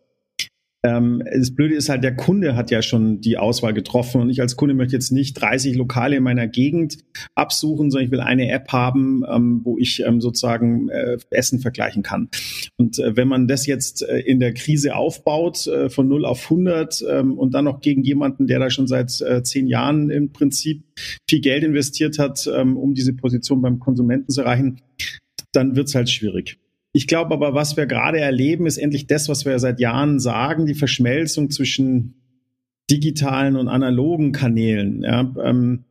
Ähm, das Blöde ist halt, der Kunde hat ja schon die Auswahl getroffen und ich als Kunde möchte jetzt nicht 30 Lokale in meiner Gegend absuchen, sondern ich will eine App haben, ähm, wo ich ähm, sozusagen äh, Essen vergleichen kann. Und äh, wenn man das jetzt äh, in der Krise aufbaut, äh, von 0 auf 100 ähm, und dann noch gegen jemanden, der da schon seit äh, zehn Jahren im Prinzip viel Geld investiert hat, ähm, um diese Position beim Konsumenten zu erreichen, dann wird's halt schwierig. Ich glaube aber, was wir gerade erleben, ist endlich das, was wir seit Jahren sagen, die Verschmelzung zwischen digitalen und analogen Kanälen. Ja, ähm,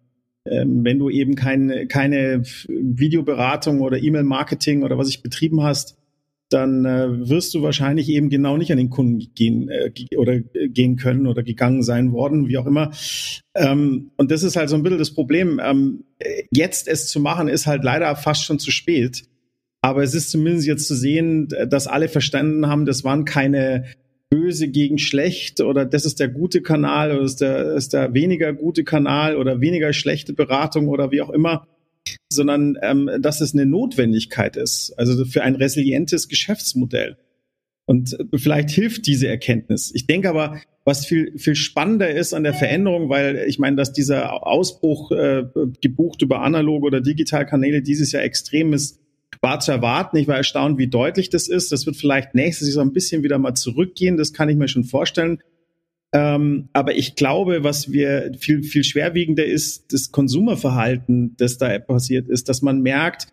ähm, wenn du eben keine, keine Videoberatung oder E-Mail-Marketing oder was ich betrieben hast, dann äh, wirst du wahrscheinlich eben genau nicht an den Kunden gehen äh, oder gehen können oder gegangen sein worden, wie auch immer. Ähm, und das ist halt so ein bisschen das Problem. Ähm, jetzt es zu machen, ist halt leider fast schon zu spät. Aber es ist zumindest jetzt zu sehen, dass alle verstanden haben, das waren keine böse gegen schlecht oder das ist der gute Kanal oder ist der, ist der weniger gute Kanal oder weniger schlechte Beratung oder wie auch immer, sondern ähm, dass es eine Notwendigkeit ist, also für ein resilientes Geschäftsmodell. Und vielleicht hilft diese Erkenntnis. Ich denke aber, was viel, viel spannender ist an der Veränderung, weil ich meine, dass dieser Ausbruch äh, gebucht über analoge oder Digitalkanäle dieses Jahr extrem ist, war zu erwarten. Ich war erstaunt, wie deutlich das ist. Das wird vielleicht nächstes Jahr so ein bisschen wieder mal zurückgehen. Das kann ich mir schon vorstellen. Ähm, aber ich glaube, was wir viel, viel schwerwiegender ist, das Konsumerverhalten, das da passiert ist, dass man merkt,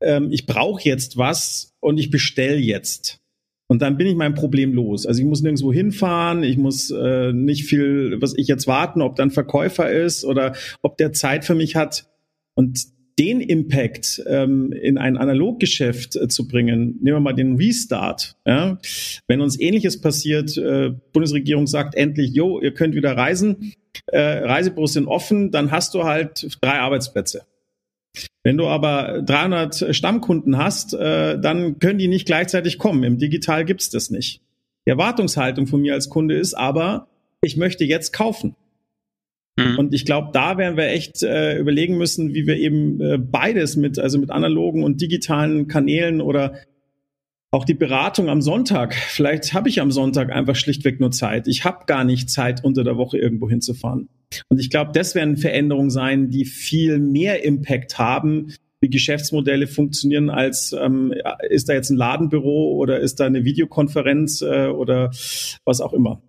ähm, ich brauche jetzt was und ich bestell jetzt. Und dann bin ich mein Problem los. Also ich muss nirgendwo hinfahren, ich muss äh, nicht viel, was ich jetzt warten, ob dann Verkäufer ist oder ob der Zeit für mich hat. Und den Impact ähm, in ein Analoggeschäft äh, zu bringen, nehmen wir mal den Restart. Ja? Wenn uns Ähnliches passiert, äh, Bundesregierung sagt endlich, jo, ihr könnt wieder reisen, äh, Reisebüros sind offen, dann hast du halt drei Arbeitsplätze. Wenn du aber 300 Stammkunden hast, äh, dann können die nicht gleichzeitig kommen. Im Digital gibt's das nicht. Die Erwartungshaltung von mir als Kunde ist aber, ich möchte jetzt kaufen. Mhm. Und ich glaube, da werden wir echt äh, überlegen müssen, wie wir eben äh, beides mit, also mit analogen und digitalen Kanälen oder auch die Beratung am Sonntag. Vielleicht habe ich am Sonntag einfach schlichtweg nur Zeit. Ich habe gar nicht Zeit, unter der Woche irgendwo hinzufahren. Und ich glaube, das werden Veränderungen sein, die viel mehr Impact haben, wie Geschäftsmodelle funktionieren, als ähm, ist da jetzt ein Ladenbüro oder ist da eine Videokonferenz äh, oder was auch immer.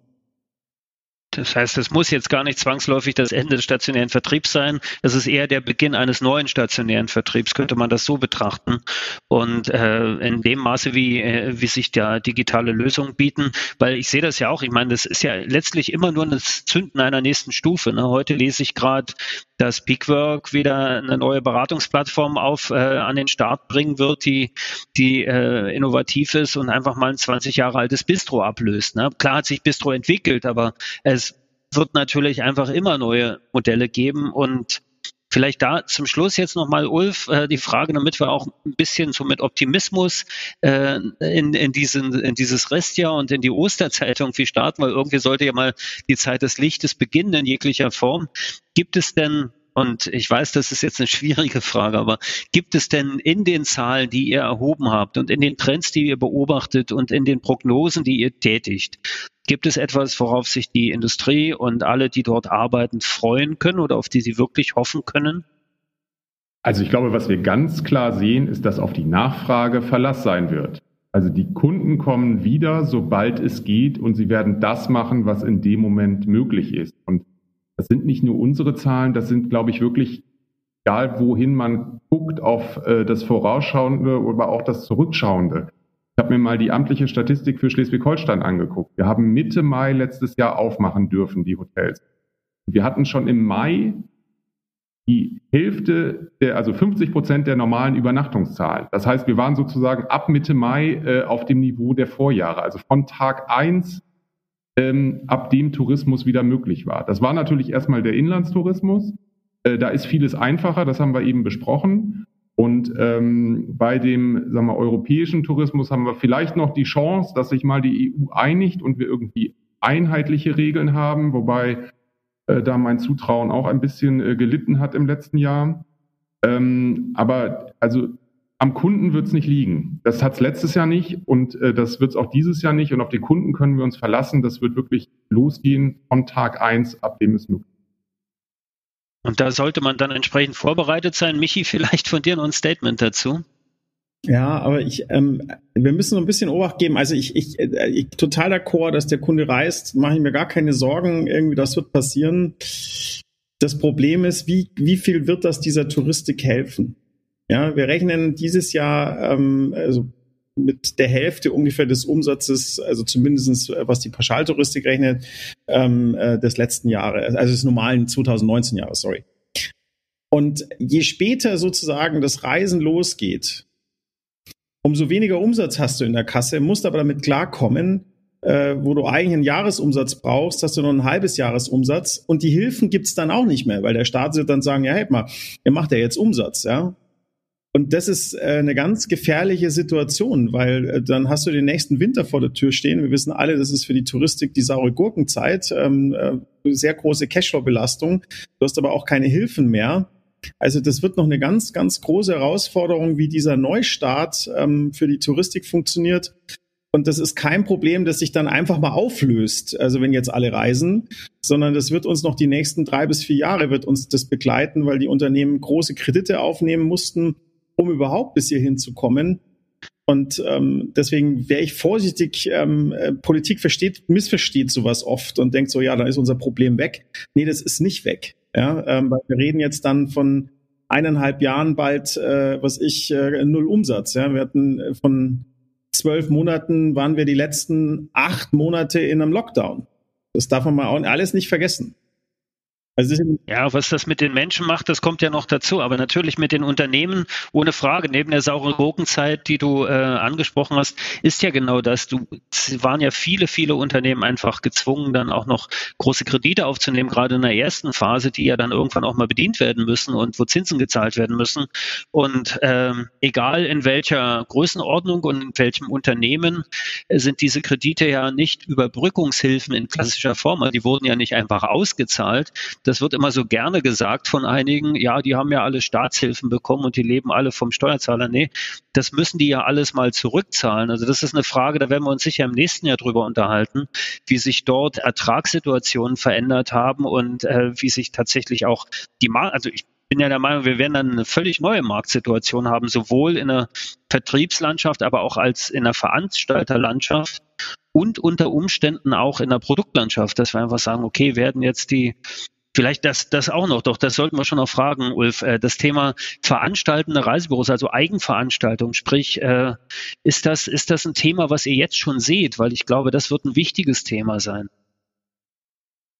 Das heißt, es muss jetzt gar nicht zwangsläufig das Ende des stationären Vertriebs sein. Es ist eher der Beginn eines neuen stationären Vertriebs, könnte man das so betrachten. Und äh, in dem Maße, wie, äh, wie sich da digitale Lösungen bieten, weil ich sehe das ja auch, ich meine, das ist ja letztlich immer nur das Zünden einer nächsten Stufe. Ne? Heute lese ich gerade, dass Peakwork wieder eine neue Beratungsplattform auf äh, an den Start bringen wird, die, die äh, innovativ ist und einfach mal ein 20 Jahre altes Bistro ablöst. Ne? Klar hat sich Bistro entwickelt, aber es wird natürlich einfach immer neue Modelle geben und Vielleicht da zum Schluss jetzt nochmal, Ulf, äh, die Frage, damit wir auch ein bisschen so mit Optimismus äh, in, in, diesen, in dieses Restjahr und in die Osterzeit irgendwie starten, weil irgendwie sollte ja mal die Zeit des Lichtes beginnen in jeglicher Form. Gibt es denn und ich weiß, das ist jetzt eine schwierige Frage, aber gibt es denn in den Zahlen, die ihr erhoben habt und in den Trends, die ihr beobachtet und in den Prognosen, die ihr tätigt, gibt es etwas, worauf sich die Industrie und alle, die dort arbeiten, freuen können oder auf die sie wirklich hoffen können?
Also ich glaube, was wir ganz klar sehen, ist, dass auf die Nachfrage Verlass sein wird. Also die Kunden kommen wieder, sobald es geht, und sie werden das machen, was in dem Moment möglich ist. Und das sind nicht nur unsere Zahlen, das sind, glaube ich, wirklich, egal wohin man guckt, auf äh, das Vorausschauende, aber auch das Zurückschauende. Ich habe mir mal die amtliche Statistik für Schleswig-Holstein angeguckt. Wir haben Mitte Mai letztes Jahr aufmachen dürfen, die Hotels. Wir hatten schon im Mai die Hälfte der, also 50 Prozent der normalen Übernachtungszahlen. Das heißt, wir waren sozusagen ab Mitte Mai äh, auf dem Niveau der Vorjahre. Also von Tag eins ähm, ab dem Tourismus wieder möglich war. Das war natürlich erstmal der Inlandstourismus. Äh, da ist vieles einfacher, das haben wir eben besprochen. Und ähm, bei dem sagen wir, europäischen Tourismus haben wir vielleicht noch die Chance, dass sich mal die EU einigt und wir irgendwie einheitliche Regeln haben, wobei äh, da mein Zutrauen auch ein bisschen äh, gelitten hat im letzten Jahr. Ähm, aber also am Kunden wird es nicht liegen. Das hat es letztes Jahr nicht und äh, das wird es auch dieses Jahr nicht. Und auf den Kunden können wir uns verlassen. Das wird wirklich losgehen von Tag eins, ab dem es möglich
Und da sollte man dann entsprechend vorbereitet sein. Michi, vielleicht von dir noch ein Statement dazu.
Ja, aber ich, ähm, wir müssen so ein bisschen Obacht geben. Also ich, ich, äh, ich total d'accord, dass der Kunde reist, mache ich mir gar keine Sorgen. Irgendwie, das wird passieren. Das Problem ist, wie, wie viel wird das dieser Touristik helfen? Ja, wir rechnen dieses Jahr ähm, also mit der Hälfte ungefähr des Umsatzes, also zumindestens äh, was die Pauschaltouristik rechnet, ähm, äh, des letzten Jahres, also des normalen 2019 Jahres, sorry. Und je später sozusagen das Reisen losgeht, umso weniger Umsatz hast du in der Kasse, musst aber damit klarkommen, äh, wo du eigentlich einen Jahresumsatz brauchst, hast du noch ein halbes Jahresumsatz und die Hilfen gibt's dann auch nicht mehr, weil der Staat wird dann sagen, ja, hey mal, ihr macht ja jetzt Umsatz, ja. Und das ist äh, eine ganz gefährliche Situation, weil äh, dann hast du den nächsten Winter vor der Tür stehen. Wir wissen alle, das ist für die Touristik die saure Gurkenzeit, ähm, äh, sehr große Cashflow-Belastung. Du hast aber auch keine Hilfen mehr. Also das wird noch eine ganz, ganz große Herausforderung, wie dieser Neustart ähm, für die Touristik funktioniert. Und das ist kein Problem, das sich dann einfach mal auflöst, also wenn jetzt alle reisen, sondern das wird uns noch die nächsten drei bis vier Jahre wird uns das begleiten, weil die Unternehmen große Kredite aufnehmen mussten, um überhaupt bis hierhin zu kommen. Und ähm, deswegen wäre ich vorsichtig, ähm, äh, Politik versteht, missversteht sowas oft und denkt so, ja, dann ist unser Problem weg. Nee, das ist nicht weg. Ja, ähm, weil wir reden jetzt dann von eineinhalb Jahren bald, äh, was ich, äh, null Umsatz. Ja, wir hatten äh, von zwölf Monaten waren wir die letzten acht Monate in einem Lockdown. Das darf man mal auch alles nicht vergessen.
Also ja, was das mit den Menschen macht, das kommt ja noch dazu. Aber natürlich mit den Unternehmen, ohne Frage, neben der sauren Gurkenzeit, die du äh, angesprochen hast, ist ja genau das. Du waren ja viele, viele Unternehmen einfach gezwungen, dann auch noch große Kredite aufzunehmen, gerade in der ersten Phase, die ja dann irgendwann auch mal bedient werden müssen und wo Zinsen gezahlt werden müssen. Und ähm, egal in welcher Größenordnung und in welchem Unternehmen äh, sind diese Kredite ja nicht Überbrückungshilfen in klassischer Form. Also die wurden ja nicht einfach ausgezahlt das wird immer so gerne gesagt von einigen, ja, die haben ja alle Staatshilfen bekommen und die leben alle vom Steuerzahler. Nee, das müssen die ja alles mal zurückzahlen. Also das ist eine Frage, da werden wir uns sicher im nächsten Jahr drüber unterhalten, wie sich dort Ertragssituationen verändert haben und äh, wie sich tatsächlich auch die Mar also ich bin ja der Meinung, wir werden dann eine völlig neue Marktsituation haben, sowohl in der Vertriebslandschaft, aber auch als in der Veranstalterlandschaft und unter Umständen auch in der Produktlandschaft, dass wir einfach sagen, okay, werden jetzt die Vielleicht das, das auch noch, doch das sollten wir schon noch fragen, Ulf. Äh, das Thema veranstaltende Reisebüros, also Eigenveranstaltung, sprich, äh, ist das, ist das ein Thema, was ihr jetzt schon seht? Weil ich glaube, das wird ein wichtiges Thema sein.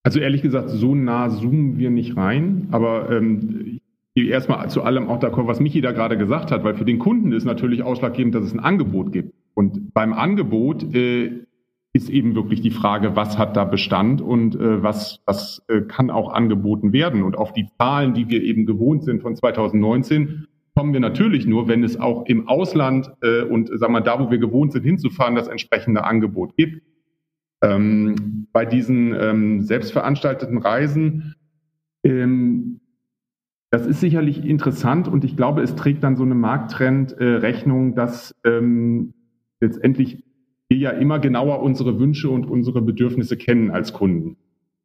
Also ehrlich gesagt, so nah zoomen wir nicht rein, aber ähm, erstmal zu allem auch d'accord, was Michi da gerade gesagt hat, weil für den Kunden ist natürlich ausschlaggebend, dass es ein Angebot gibt. Und beim Angebot äh, ist eben wirklich die Frage, was hat da Bestand und äh, was, was äh, kann auch angeboten werden. Und auf die Zahlen, die wir eben gewohnt sind von 2019, kommen wir natürlich nur, wenn es auch im Ausland äh, und sagen wir da, wo wir gewohnt sind, hinzufahren, das entsprechende Angebot gibt. Ähm, bei diesen ähm, selbstveranstalteten Reisen, ähm, das ist sicherlich interessant und ich glaube, es trägt dann so eine Markttrend äh, Rechnung, dass ähm, letztendlich wir ja immer genauer unsere Wünsche und unsere Bedürfnisse kennen als Kunden.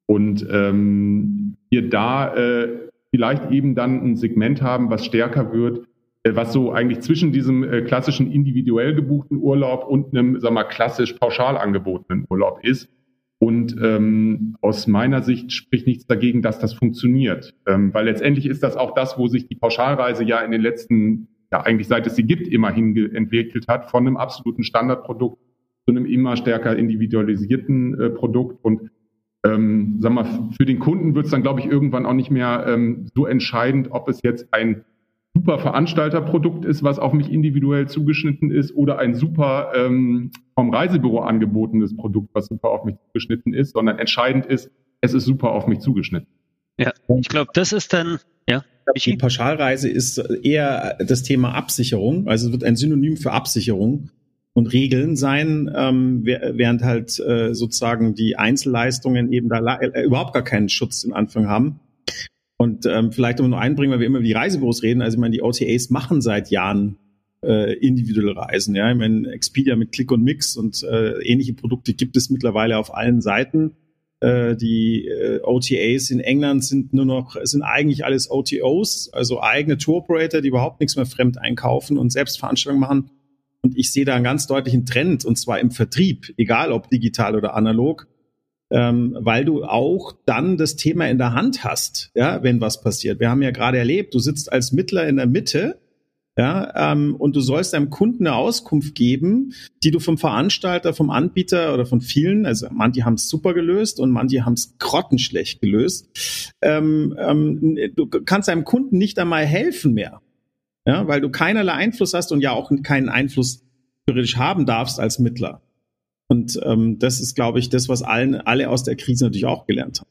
Und ähm, wir da äh, vielleicht eben dann ein Segment haben, was stärker wird, äh, was so eigentlich zwischen diesem äh, klassischen individuell gebuchten Urlaub und einem, sag mal, klassisch pauschal angebotenen Urlaub ist. Und ähm, aus meiner Sicht spricht nichts dagegen, dass das funktioniert. Ähm, weil letztendlich ist das auch das, wo sich die Pauschalreise ja in den letzten, ja eigentlich seit es sie gibt, immerhin entwickelt hat, von einem absoluten Standardprodukt zu einem immer stärker individualisierten äh, Produkt. Und ähm, sag mal, für den Kunden wird es dann, glaube ich, irgendwann auch nicht mehr ähm, so entscheidend, ob es jetzt ein super Veranstalterprodukt ist, was auf mich individuell zugeschnitten ist, oder ein super ähm, vom Reisebüro angebotenes Produkt, was super auf mich zugeschnitten ist, sondern entscheidend ist, es ist super auf mich zugeschnitten.
Ja, ich glaube, das ist dann, ja.
Die Pauschalreise ist eher das Thema Absicherung, also es wird ein Synonym für Absicherung und Regeln sein, ähm, während halt äh, sozusagen die Einzelleistungen eben da äh, überhaupt gar keinen Schutz in Anfang haben. Und ähm, vielleicht um nur einbringen, weil wir immer über die Reisebüros reden, also ich meine, die OTAs machen seit Jahren äh, individuell reisen. Ja, ich meine, Expedia mit Click und Mix und äh, ähnliche Produkte gibt es mittlerweile auf allen Seiten. Äh, die äh, OTAs in England sind nur noch, sind eigentlich alles OTOs, also eigene Tour Operator, die überhaupt nichts mehr fremd einkaufen und selbst Veranstaltungen machen. Und ich sehe da einen ganz deutlichen Trend, und zwar im Vertrieb, egal ob digital oder analog, ähm, weil du auch dann das Thema in der Hand hast, ja, wenn was passiert. Wir haben ja gerade erlebt, du sitzt als Mittler in der Mitte ja, ähm, und du sollst deinem Kunden eine Auskunft geben, die du vom Veranstalter, vom Anbieter oder von vielen, also manche haben es super gelöst und manche haben es grottenschlecht gelöst. Ähm, ähm, du kannst deinem Kunden nicht einmal helfen mehr, ja, weil du keinerlei Einfluss hast und ja auch keinen Einfluss theoretisch haben darfst als Mittler. Und ähm, das ist, glaube ich, das, was allen, alle aus der Krise natürlich auch gelernt haben.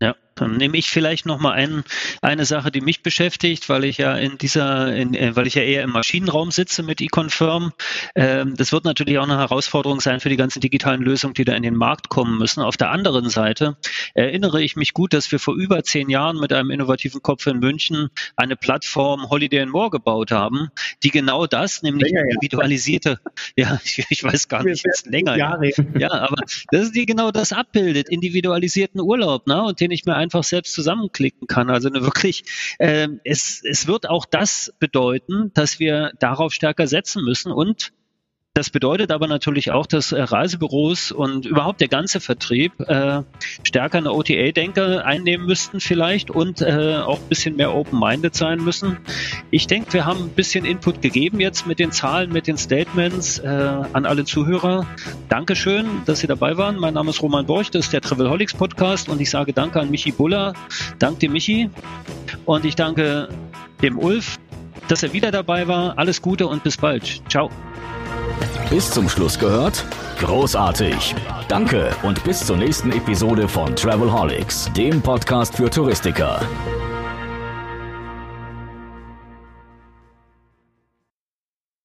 Ja, dann nehme ich vielleicht noch mal ein, eine Sache, die mich beschäftigt, weil ich ja in dieser, in, äh, weil ich ja eher im Maschinenraum sitze mit eConfirm. Ähm, das wird natürlich auch eine Herausforderung sein für die ganzen digitalen Lösungen, die da in den Markt kommen müssen. Auf der anderen Seite erinnere ich mich gut, dass wir vor über zehn Jahren mit einem innovativen Kopf in München eine Plattform Holiday and More gebaut haben, die genau das, nämlich länger, individualisierte, ja, ja ich, ich, weiß gar nicht, ist länger. Jahre. Ja, aber das ist die genau das abbildet, individualisierten Urlaub, ne? Und den ich mir einfach selbst zusammenklicken kann. Also eine wirklich, äh, es, es wird auch das bedeuten, dass wir darauf stärker setzen müssen und das bedeutet aber natürlich auch, dass äh, Reisebüros und überhaupt der ganze Vertrieb äh, stärker eine OTA-Denke einnehmen müssten vielleicht und äh, auch ein bisschen mehr open-minded sein müssen. Ich denke, wir haben ein bisschen Input gegeben jetzt mit den Zahlen, mit den Statements äh, an alle Zuhörer. Dankeschön, dass Sie dabei waren. Mein Name ist Roman Borch, das ist der Travelholics Podcast und ich sage danke an Michi Buller. Danke dir, Michi. Und ich danke dem Ulf, dass er wieder dabei war. Alles Gute und bis bald. Ciao.
Bis zum Schluss gehört? Großartig. Danke und bis zur nächsten Episode von Travelholics, dem Podcast für Touristiker.